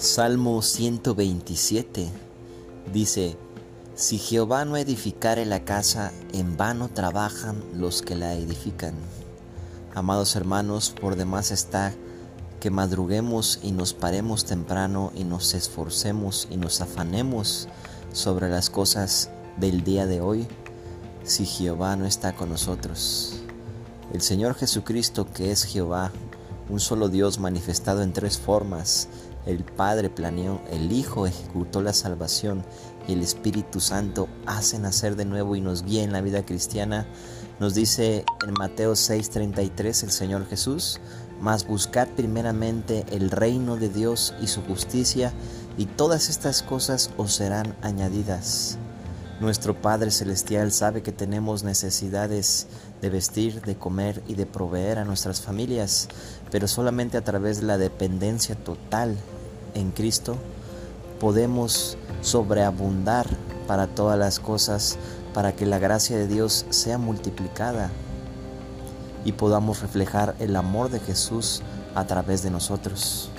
Salmo 127 dice, Si Jehová no edificare la casa, en vano trabajan los que la edifican. Amados hermanos, por demás está que madruguemos y nos paremos temprano y nos esforcemos y nos afanemos sobre las cosas del día de hoy, si Jehová no está con nosotros. El Señor Jesucristo, que es Jehová, un solo Dios manifestado en tres formas, el Padre planeó, el Hijo ejecutó la salvación y el Espíritu Santo hace nacer de nuevo y nos guía en la vida cristiana. Nos dice en Mateo 6:33 el Señor Jesús, mas buscad primeramente el reino de Dios y su justicia, y todas estas cosas os serán añadidas. Nuestro Padre Celestial sabe que tenemos necesidades de vestir, de comer y de proveer a nuestras familias, pero solamente a través de la dependencia total en Cristo podemos sobreabundar para todas las cosas, para que la gracia de Dios sea multiplicada y podamos reflejar el amor de Jesús a través de nosotros.